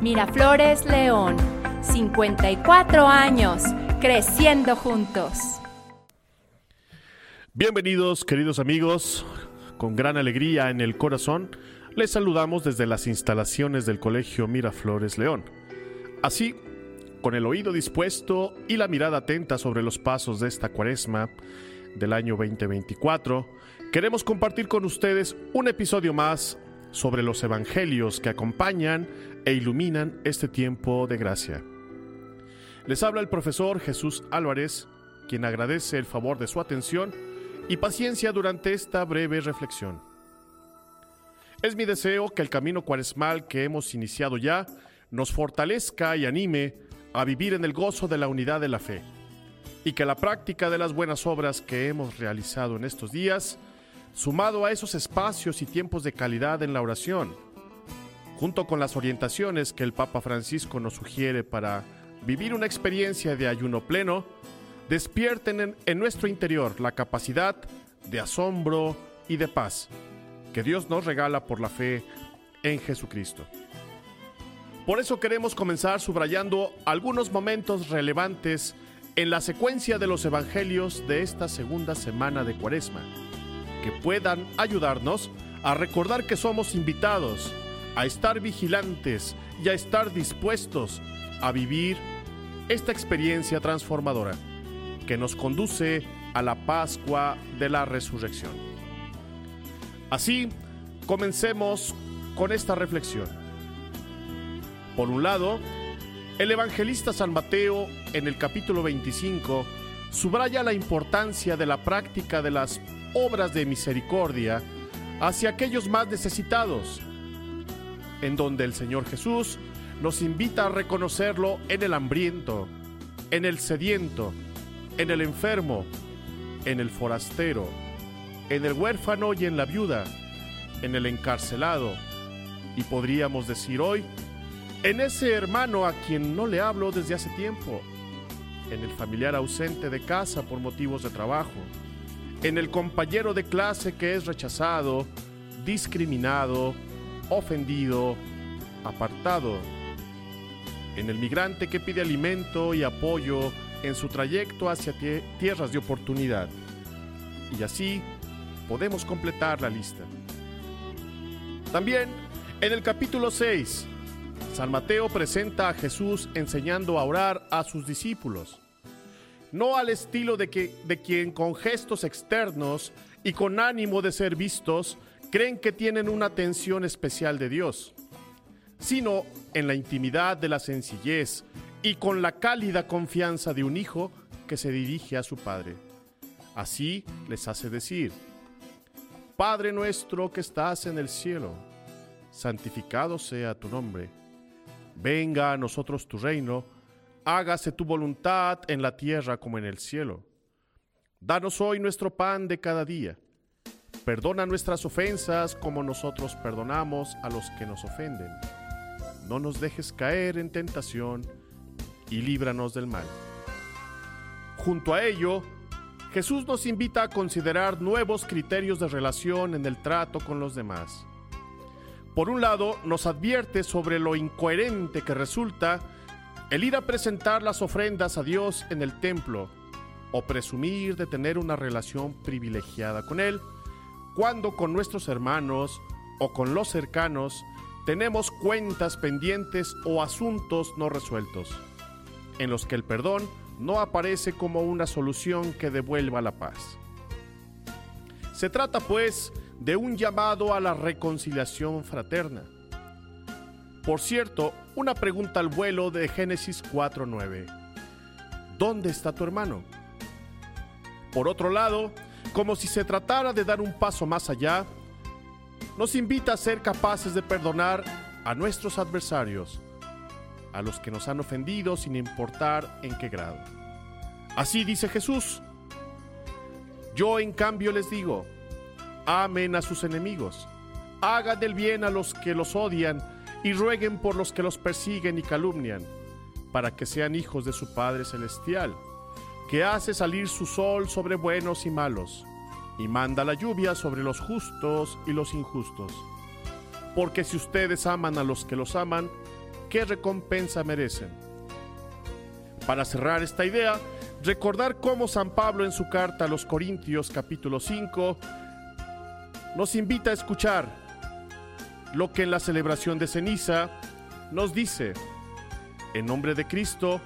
Miraflores León, 54 años, creciendo juntos. Bienvenidos queridos amigos, con gran alegría en el corazón, les saludamos desde las instalaciones del Colegio Miraflores León. Así, con el oído dispuesto y la mirada atenta sobre los pasos de esta cuaresma del año 2024, queremos compartir con ustedes un episodio más sobre los evangelios que acompañan e iluminan este tiempo de gracia. Les habla el profesor Jesús Álvarez, quien agradece el favor de su atención y paciencia durante esta breve reflexión. Es mi deseo que el camino cuaresmal que hemos iniciado ya nos fortalezca y anime a vivir en el gozo de la unidad de la fe, y que la práctica de las buenas obras que hemos realizado en estos días, sumado a esos espacios y tiempos de calidad en la oración, junto con las orientaciones que el Papa Francisco nos sugiere para vivir una experiencia de ayuno pleno, despierten en, nuestro interior la capacidad de asombro y de paz que Dios nos regala por la fe en Jesucristo. Por eso queremos comenzar subrayando algunos momentos relevantes en la secuencia de los evangelios de esta segunda semana de Cuaresma, que puedan ayudarnos a recordar que somos invitados a estar vigilantes y a estar dispuestos a vivir esta experiencia transformadora que nos conduce a la Pascua de la Resurrección. Así, comencemos con esta reflexión. Por un lado, el evangelista San Mateo en el capítulo 25 subraya la importancia de la práctica de las obras de misericordia hacia aquellos más necesitados en donde el Señor Jesús nos invita a reconocerlo en el hambriento, en el sediento, en el enfermo, en el forastero, en el huérfano y en la viuda, en el encarcelado, y podríamos decir hoy, en ese hermano a quien no le hablo desde hace tiempo, en el familiar ausente de casa por motivos de trabajo, en el compañero de clase que es rechazado, discriminado, ofendido, apartado, en el migrante que pide alimento y apoyo en su trayecto hacia tierras de oportunidad. Y así podemos completar la lista. También en el capítulo 6, San Mateo presenta a Jesús enseñando a orar a sus discípulos, no al estilo de, que, de quien con gestos externos y con ánimo de ser vistos creen que tienen una atención especial de Dios, sino en la intimidad de la sencillez y con la cálida confianza de un hijo que se dirige a su padre. Así les hace decir, Padre nuestro que estás en el cielo, santificado sea tu nombre, venga a nosotros tu reino, hágase tu voluntad en la tierra como en el cielo. Danos hoy nuestro pan de cada día Perdona nuestras ofensas como nosotros perdonamos a los que nos ofenden. No nos dejes caer en tentación y líbranos del mal. Junto a ello, Jesús nos invita a considerar nuevos criterios de relación en el trato con los demás. Por un lado, nos advierte sobre lo incoherente que resulta el ir a presentar las ofrendas a Dios en el templo o presumir de tener una relación privilegiada con Él, cuando con nuestros hermanos o con los cercanos tenemos cuentas pendientes o asuntos no resueltos, en los que el perdón no aparece como una solución que devuelva la paz. Se trata pues de un llamado a la reconciliación fraterna. Por cierto, una pregunta al vuelo de Génesis 4.9. ¿Dónde está tu hermano? Por otro lado, como si se tratara de dar un paso más allá, nos invita a ser capaces de perdonar a nuestros adversarios, a los que nos han ofendido sin importar en qué grado. Así dice Jesús. Yo en cambio les digo, amen a sus enemigos, hagan del bien a los que los odian y rueguen por los que los persiguen y calumnian, para que sean hijos de su Padre Celestial que hace salir su sol sobre buenos y malos, y manda la lluvia sobre los justos y los injustos. Porque si ustedes aman a los que los aman, qué recompensa merecen. Para cerrar esta idea, recordar cómo San Pablo en su carta a los Corintios capítulo 5 nos invita a escuchar lo que en la celebración de ceniza nos dice, en nombre de Cristo,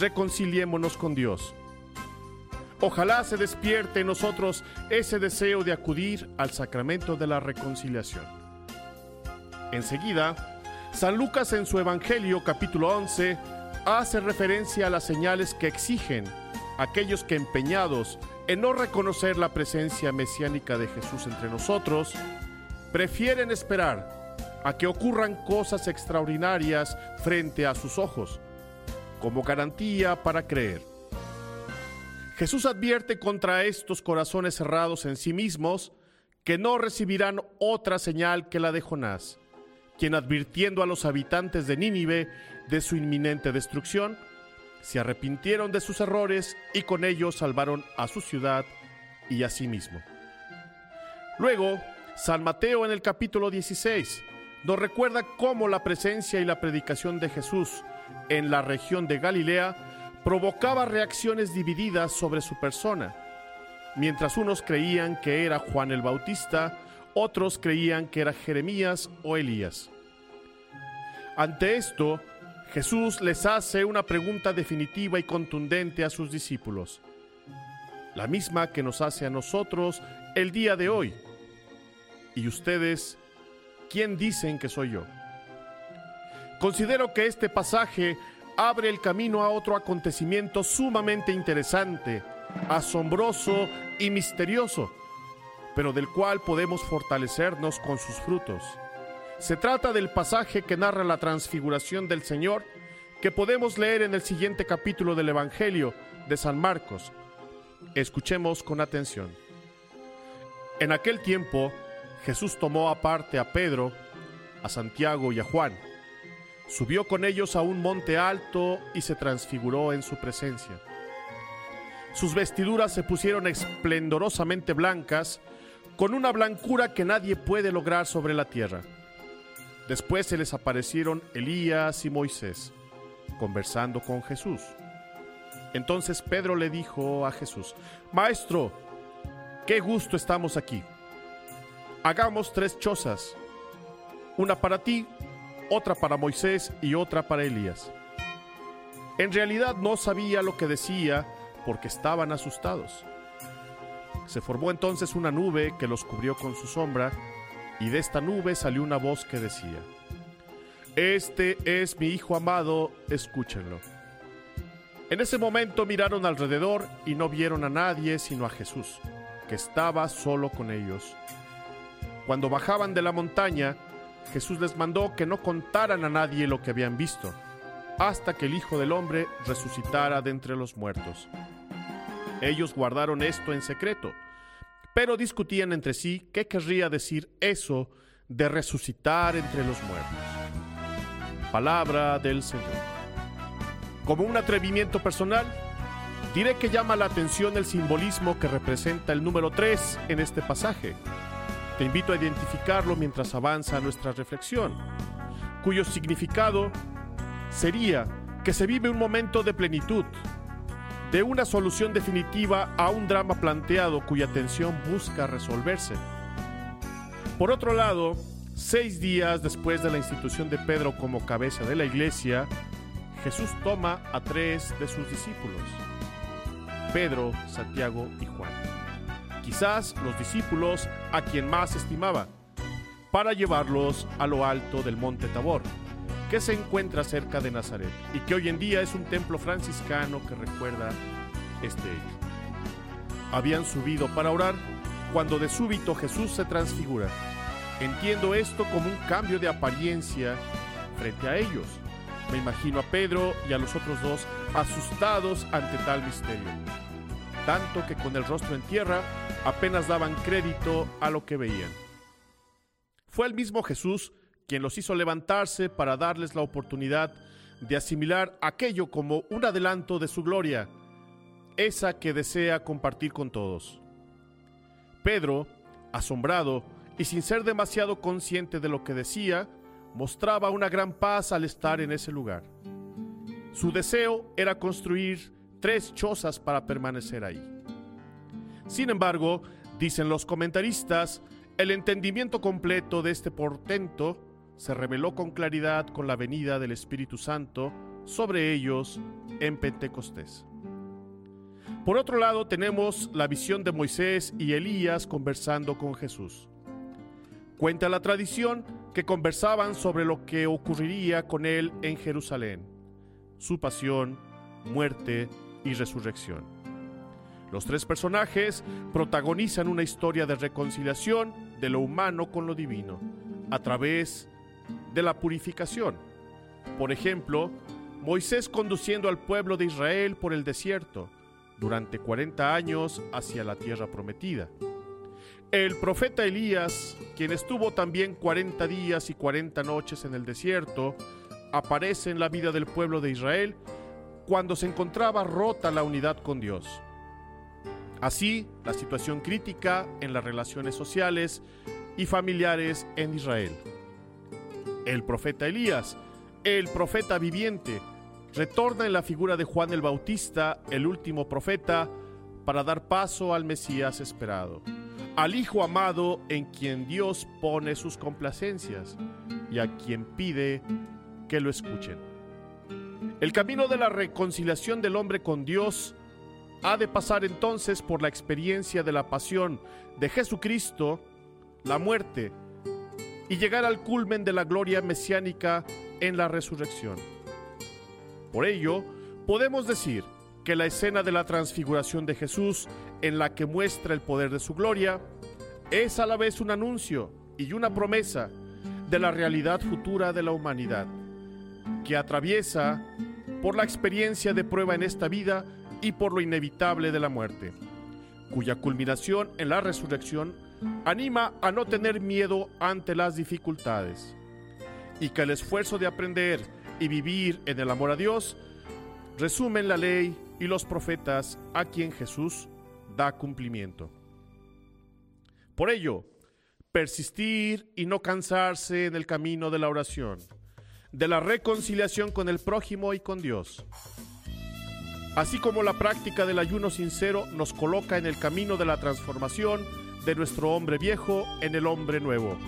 reconciliémonos con Dios. Ojalá se despierte en nosotros ese deseo de acudir al sacramento de la reconciliación. Enseguida, San Lucas en su Evangelio capítulo 11 hace referencia a las señales que exigen aquellos que empeñados en no reconocer la presencia mesiánica de Jesús entre nosotros, prefieren esperar a que ocurran cosas extraordinarias frente a sus ojos, como garantía para creer. Jesús advierte contra estos corazones cerrados en sí mismos que no recibirán otra señal que la de Jonás, quien advirtiendo a los habitantes de Nínive de su inminente destrucción, se arrepintieron de sus errores y con ellos salvaron a su ciudad y a sí mismo. Luego, San Mateo en el capítulo 16 nos recuerda cómo la presencia y la predicación de Jesús en la región de Galilea provocaba reacciones divididas sobre su persona. Mientras unos creían que era Juan el Bautista, otros creían que era Jeremías o Elías. Ante esto, Jesús les hace una pregunta definitiva y contundente a sus discípulos, la misma que nos hace a nosotros el día de hoy. ¿Y ustedes quién dicen que soy yo? Considero que este pasaje abre el camino a otro acontecimiento sumamente interesante, asombroso y misterioso, pero del cual podemos fortalecernos con sus frutos. Se trata del pasaje que narra la transfiguración del Señor que podemos leer en el siguiente capítulo del Evangelio de San Marcos. Escuchemos con atención. En aquel tiempo, Jesús tomó aparte a Pedro, a Santiago y a Juan. Subió con ellos a un monte alto y se transfiguró en su presencia. Sus vestiduras se pusieron esplendorosamente blancas, con una blancura que nadie puede lograr sobre la tierra. Después se les aparecieron Elías y Moisés, conversando con Jesús. Entonces Pedro le dijo a Jesús, Maestro, qué gusto estamos aquí. Hagamos tres chozas, una para ti, otra para Moisés y otra para Elías. En realidad no sabía lo que decía porque estaban asustados. Se formó entonces una nube que los cubrió con su sombra y de esta nube salió una voz que decía, Este es mi Hijo amado, escúchenlo. En ese momento miraron alrededor y no vieron a nadie sino a Jesús, que estaba solo con ellos. Cuando bajaban de la montaña, Jesús les mandó que no contaran a nadie lo que habían visto, hasta que el Hijo del Hombre resucitara de entre los muertos. Ellos guardaron esto en secreto pero discutían entre sí qué querría decir eso de resucitar entre los muertos. Palabra del Señor. Como un atrevimiento personal, diré que llama la atención el simbolismo que representa el número 3 en este pasaje. Te invito a identificarlo mientras avanza nuestra reflexión, cuyo significado sería que se vive un momento de plenitud, de una solución definitiva a un drama planteado cuya tensión busca resolverse. Por otro lado, seis días después de la institución de Pedro como cabeza de la iglesia, Jesús toma a tres de sus discípulos, Pedro, Santiago y Juan, quizás los discípulos a quien más estimaba, para llevarlos a lo alto del monte Tabor, que se encuentra cerca de Nazaret y que hoy en día es un templo franciscano que recuerda este hecho. Habían subido para orar cuando de súbito Jesús se transfigura. Entiendo esto como un cambio de apariencia frente a ellos. Me imagino a Pedro y a los otros dos asustados ante tal misterio, tanto que con el rostro en tierra apenas daban crédito a lo que veían. Fue el mismo Jesús quien los hizo levantarse para darles la oportunidad de asimilar aquello como un adelanto de su gloria, esa que desea compartir con todos. Pedro, asombrado y sin ser demasiado consciente de lo que decía, mostraba una gran paz al estar en ese lugar. Su deseo era construir tres chozas para permanecer ahí. Sin embargo, dicen los comentaristas, el entendimiento completo de este portento se reveló con claridad con la venida del Espíritu Santo sobre ellos en Pentecostés. Por otro lado, tenemos la visión de Moisés y Elías conversando con Jesús. Cuenta la tradición que conversaban sobre lo que ocurriría con él en Jerusalén, su pasión, muerte y resurrección. Los tres personajes protagonizan una historia de reconciliación de lo humano con lo divino, a través de la purificación. Por ejemplo, Moisés conduciendo al pueblo de Israel por el desierto durante 40 años hacia la tierra prometida. El profeta Elías, quien estuvo también 40 días y 40 noches en el desierto, aparece en la vida del pueblo de Israel cuando se encontraba rota la unidad con Dios. Así, la situación crítica en las relaciones sociales y familiares en Israel. El profeta Elías, el profeta viviente, retorna en la figura de Juan el Bautista, el último profeta, para dar paso al Mesías esperado, al Hijo amado en quien Dios pone sus complacencias y a quien pide que lo escuchen. El camino de la reconciliación del hombre con Dios ha de pasar entonces por la experiencia de la pasión de Jesucristo, la muerte, y llegar al culmen de la gloria mesiánica en la resurrección. Por ello, podemos decir que la escena de la transfiguración de Jesús, en la que muestra el poder de su gloria, es a la vez un anuncio y una promesa de la realidad futura de la humanidad, que atraviesa por la experiencia de prueba en esta vida y por lo inevitable de la muerte, cuya culminación en la resurrección anima a no tener miedo ante las dificultades, y que el esfuerzo de aprender y vivir en el amor a Dios resumen la ley y los profetas a quien Jesús da cumplimiento. Por ello, persistir y no cansarse en el camino de la oración de la reconciliación con el prójimo y con Dios. Así como la práctica del ayuno sincero nos coloca en el camino de la transformación de nuestro hombre viejo en el hombre nuevo,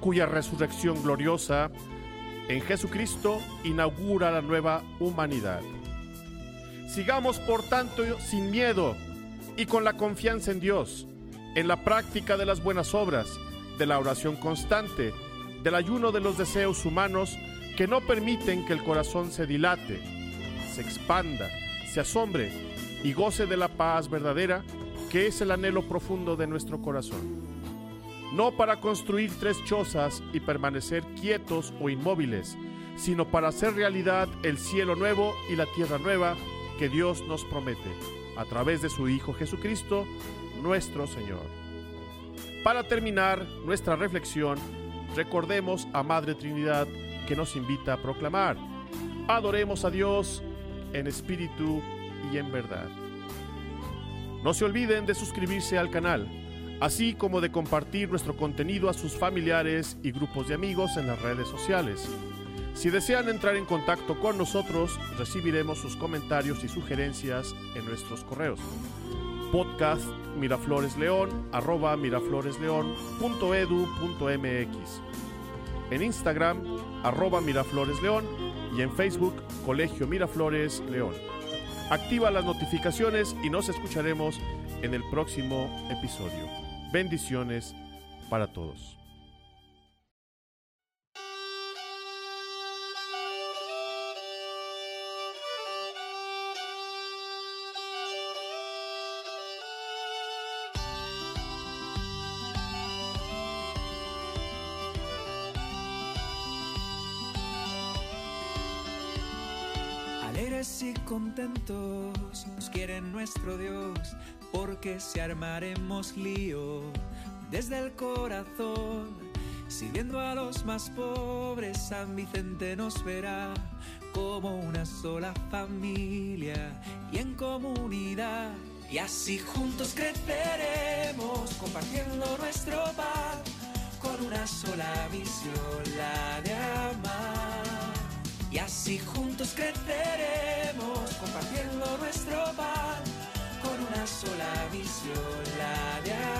cuya resurrección gloriosa en Jesucristo inaugura la nueva humanidad. Sigamos por tanto sin miedo y con la confianza en Dios, en la práctica de las buenas obras, de la oración constante, del ayuno de los deseos humanos que no permiten que el corazón se dilate, se expanda, se asombre y goce de la paz verdadera que es el anhelo profundo de nuestro corazón. No para construir tres chozas y permanecer quietos o inmóviles, sino para hacer realidad el cielo nuevo y la tierra nueva que Dios nos promete, a través de su Hijo Jesucristo, nuestro Señor. Para terminar nuestra reflexión, recordemos a Madre Trinidad que nos invita a proclamar, adoremos a Dios en espíritu y en verdad. No se olviden de suscribirse al canal, así como de compartir nuestro contenido a sus familiares y grupos de amigos en las redes sociales. Si desean entrar en contacto con nosotros, recibiremos sus comentarios y sugerencias en nuestros correos podcast mirafloresleón arroba mirafloresleón.edu.mx en Instagram arroba mirafloresleón y en Facebook Colegio Miraflores León. Activa las notificaciones y nos escucharemos en el próximo episodio. Bendiciones para todos. Contentos nos quiere nuestro Dios, porque si armaremos lío desde el corazón, sirviendo a los más pobres, San Vicente nos verá como una sola familia y en comunidad. Y así juntos creceremos, compartiendo nuestro pan con una sola visión, la de amar. Y así juntos creceremos, compartiendo nuestro pan, con una sola visión, la de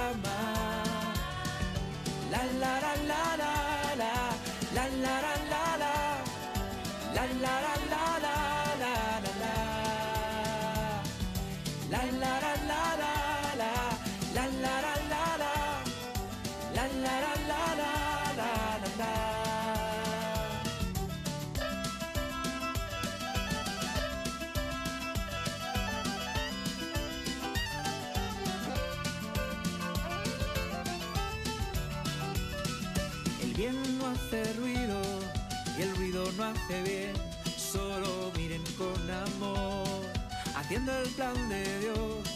no hace bien, solo miren con amor, haciendo el plan de Dios,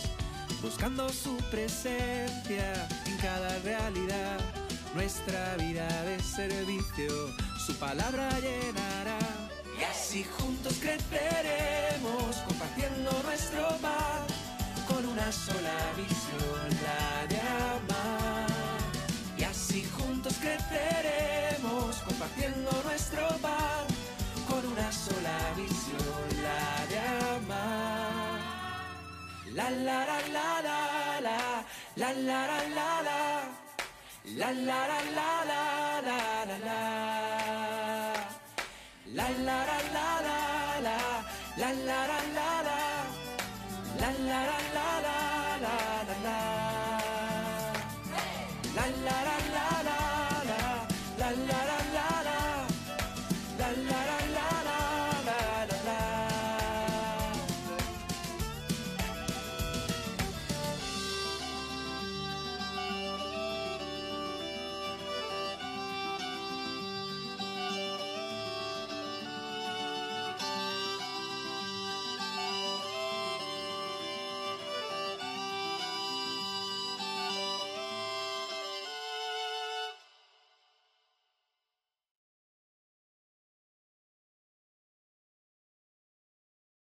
buscando su presencia en cada realidad, nuestra vida de servicio, su palabra llenará. Y así juntos creceremos, compartiendo nuestro pan, con una sola visión, la de amar. Juntos creceremos, compartiendo nuestro pan una sola visión, la de amar. La la la la la, la la la la la, la la la la la la